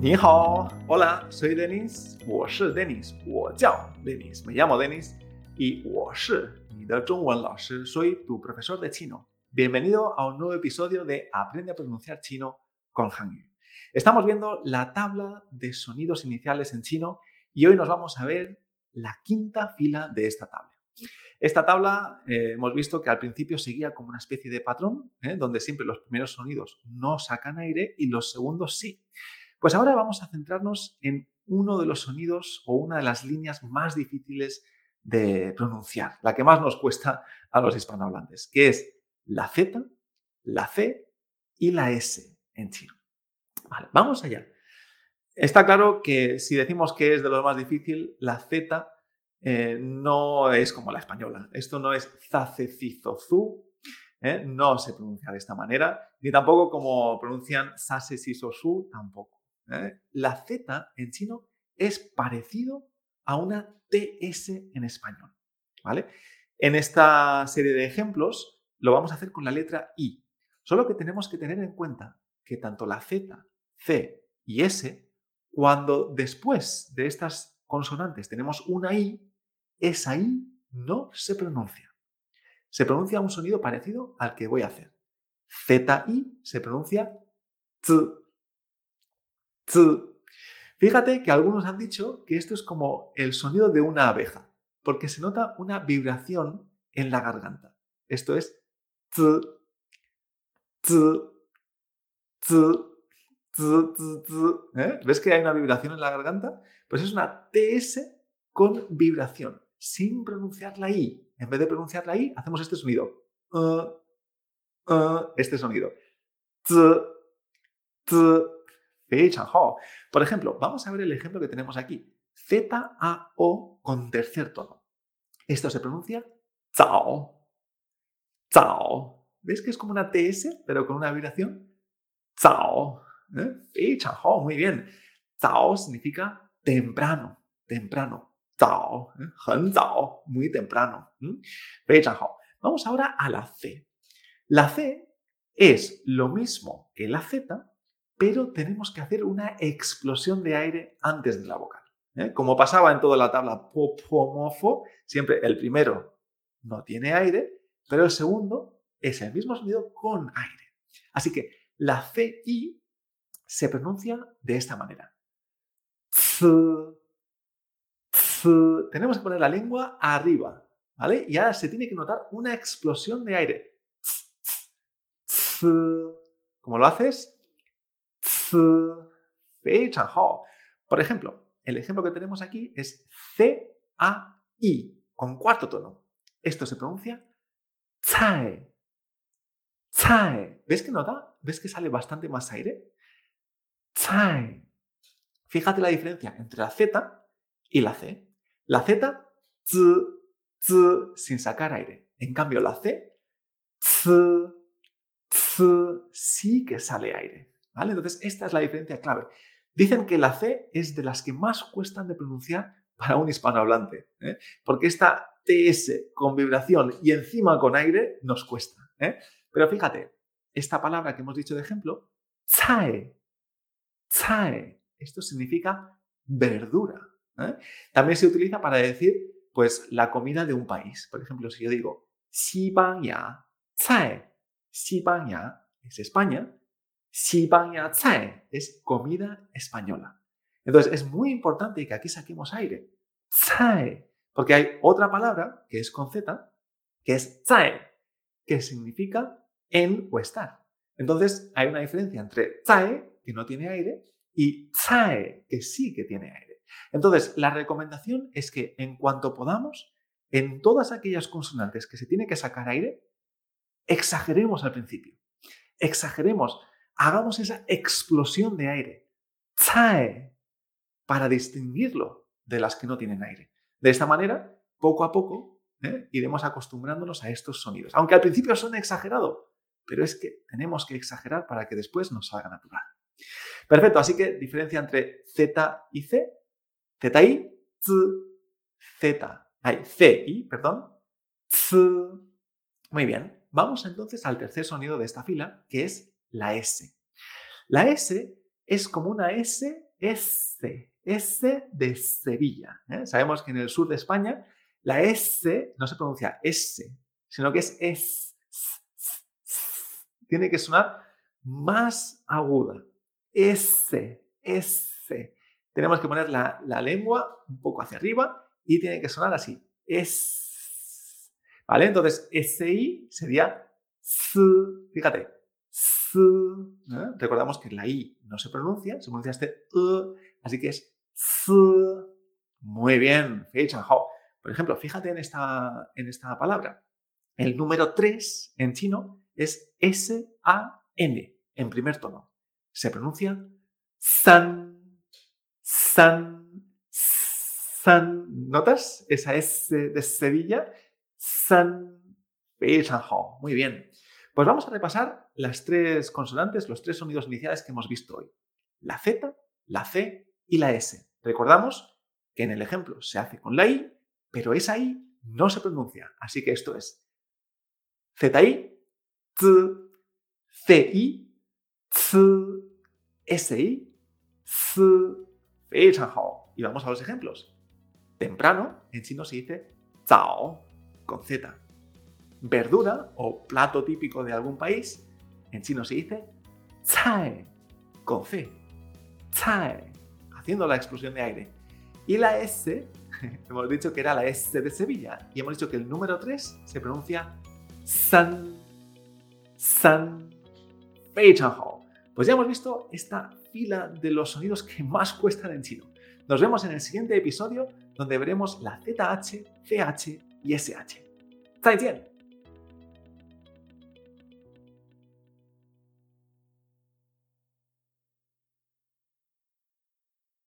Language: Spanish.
你好，Hola, soy Denis，我是 Denis，我叫 Denis，me llamo Denis y 我是你的中文老师，soy tu profesor de chino. Bienvenido a un nuevo episodio de Aprende a pronunciar chino con Hangyu. Estamos viendo la tabla de sonidos iniciales en chino y hoy nos vamos a ver la quinta fila de esta tabla. Esta tabla eh, hemos visto que al principio seguía como una especie de patrón, ¿eh? donde siempre los primeros sonidos no sacan aire y los segundos sí. Pues ahora vamos a centrarnos en uno de los sonidos o una de las líneas más difíciles de pronunciar, la que más nos cuesta a los hispanohablantes, que es la Z, la C y la S en chino. Vale, vamos allá. Está claro que si decimos que es de lo más difícil, la Z eh, no es como la española. Esto no es zacecizozu, ¿eh? no se pronuncia de esta manera, ni tampoco como pronuncian sasesisosu, tampoco. ¿Eh? La Z en chino es parecido a una TS en español. ¿vale? En esta serie de ejemplos lo vamos a hacer con la letra I. Solo que tenemos que tener en cuenta que tanto la Z, C y S, cuando después de estas consonantes tenemos una I, esa I no se pronuncia. Se pronuncia un sonido parecido al que voy a hacer. ZI se pronuncia Z. Fíjate que algunos han dicho que esto es como el sonido de una abeja, porque se nota una vibración en la garganta. Esto es ¿eh? ¿Ves que hay una vibración en la garganta? Pues es una TS con vibración sin pronunciar la I. En vez de pronunciar la I, hacemos este sonido. Uh, Por ejemplo, vamos a ver el ejemplo que tenemos aquí. Z-A-O con tercer tono. Esto se pronuncia zao. Zao. ¿Ves que es como una TS, pero con una vibración? Zao. ¿Eh? Muy bien. Zao significa temprano, temprano. Zao, ¿eh? muy temprano. Vamos ahora a la C. La C es lo mismo que la Z, pero tenemos que hacer una explosión de aire antes de la vocal. ¿eh? Como pasaba en toda la tabla popomofo, siempre el primero no tiene aire, pero el segundo es el mismo sonido con aire. Así que la CI se pronuncia de esta manera tenemos que poner la lengua arriba, ¿vale? Y ahora se tiene que notar una explosión de aire. ¿Cómo lo haces? Por ejemplo, el ejemplo que tenemos aquí es C-A-I, con cuarto tono. Esto se pronuncia. ¿Ves que nota? ¿Ves que sale bastante más aire? Fíjate la diferencia entre la Z y la C. La Z, z, z, sin sacar aire. En cambio, la C, z, z, sí que sale aire. Entonces, esta es la diferencia clave. Dicen que la C es de las que más cuestan de pronunciar para un hispanohablante, ¿eh? porque esta TS con vibración y encima con aire nos cuesta. ¿eh? Pero fíjate, esta palabra que hemos dicho de ejemplo, zae, zae, esto significa verdura. ¿eh? También se utiliza para decir pues, la comida de un país. Por ejemplo, si yo digo Xibanya Cai, Xibanya es España, Xibanya Cai es comida española. Entonces, es muy importante que aquí saquemos aire. Porque hay otra palabra que es con Z, que es Cai, que significa en o estar. Entonces, hay una diferencia entre Cai, que no tiene aire, y Cai, que sí que tiene aire. Entonces, la recomendación es que en cuanto podamos, en todas aquellas consonantes que se tiene que sacar aire, exageremos al principio. Exageremos, hagamos esa explosión de aire. Zae, para distinguirlo de las que no tienen aire. De esta manera, poco a poco, ¿eh? iremos acostumbrándonos a estos sonidos. Aunque al principio suene exagerado, pero es que tenemos que exagerar para que después nos salga natural. Perfecto, así que diferencia entre Z y C ZI, Z, Z, ay, CI, perdón, Z. Muy bien, vamos entonces al tercer sonido de esta fila, que es la S. La S es como una S S, S de Sevilla. ¿eh? Sabemos que en el sur de España la S no se pronuncia S, sino que es S. Tiene que sonar más aguda. S, S. Tenemos que poner la, la lengua un poco hacia arriba y tiene que sonar así. S. ¿Vale? Entonces, SI sería S. Fíjate. Recordamos que la I no se pronuncia, se pronuncia este E, así que es S. Muy bien. Por ejemplo, fíjate en esta, en esta palabra. El número 3 en chino es S-A-N, en primer tono. Se pronuncia san, san, san. ¿Notas? Esa S de Sevilla. San, Muy bien. Pues vamos a repasar las tres consonantes, los tres sonidos iniciales que hemos visto hoy. La Z, la C y la S. Recordamos que en el ejemplo se hace con la I, pero esa I no se pronuncia. Así que esto es ZI, Z, CI, C, SI, S. Y vamos a los ejemplos. Temprano, en chino se dice zao, con Z. Verdura o plato típico de algún país, en chino se dice cai, con C. Cai, haciendo la explosión de aire. Y la S, hemos dicho que era la S de Sevilla. Y hemos dicho que el número 3 se pronuncia san, san, Pues ya hemos visto esta fila de los sonidos que más cuestan en chino. Nos vemos en el siguiente episodio donde veremos la ZH, CH y SH. 再见。